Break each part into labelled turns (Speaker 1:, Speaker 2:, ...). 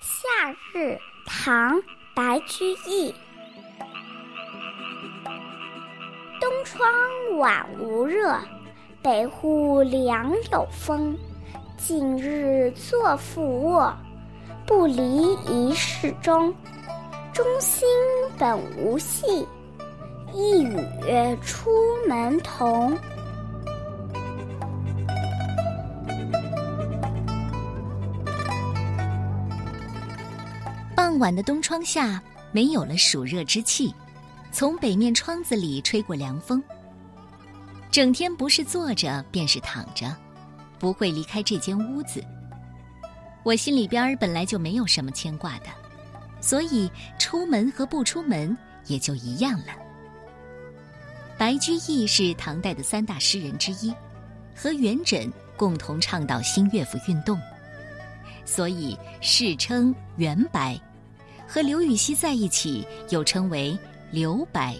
Speaker 1: 夏日，唐·白居易。东窗晚无热，北户凉有风。近日坐复卧，不离一室中。中心本无戏，一语出门同。
Speaker 2: 傍晚的东窗下，没有了暑热之气，从北面窗子里吹过凉风。整天不是坐着便是躺着，不会离开这间屋子。我心里边本来就没有什么牵挂的，所以出门和不出门也就一样了。白居易是唐代的三大诗人之一，和元稹共同倡导新乐府运动，所以世称元白。和刘禹锡在一起，又称为刘白。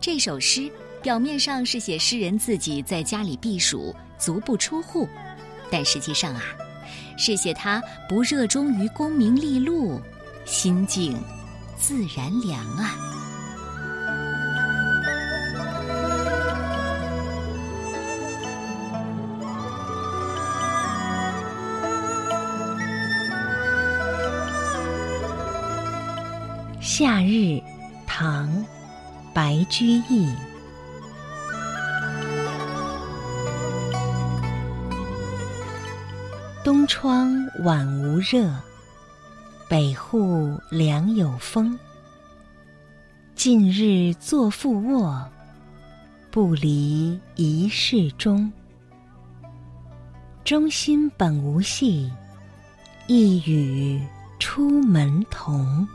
Speaker 2: 这首诗表面上是写诗人自己在家里避暑，足不出户，但实际上啊，是写他不热衷于功名利禄，心境自然凉啊。
Speaker 3: 夏日，唐，白居易。东窗晚无热，北户凉有风。近日坐复卧，不离一室中。中心本无戏，一语出门同。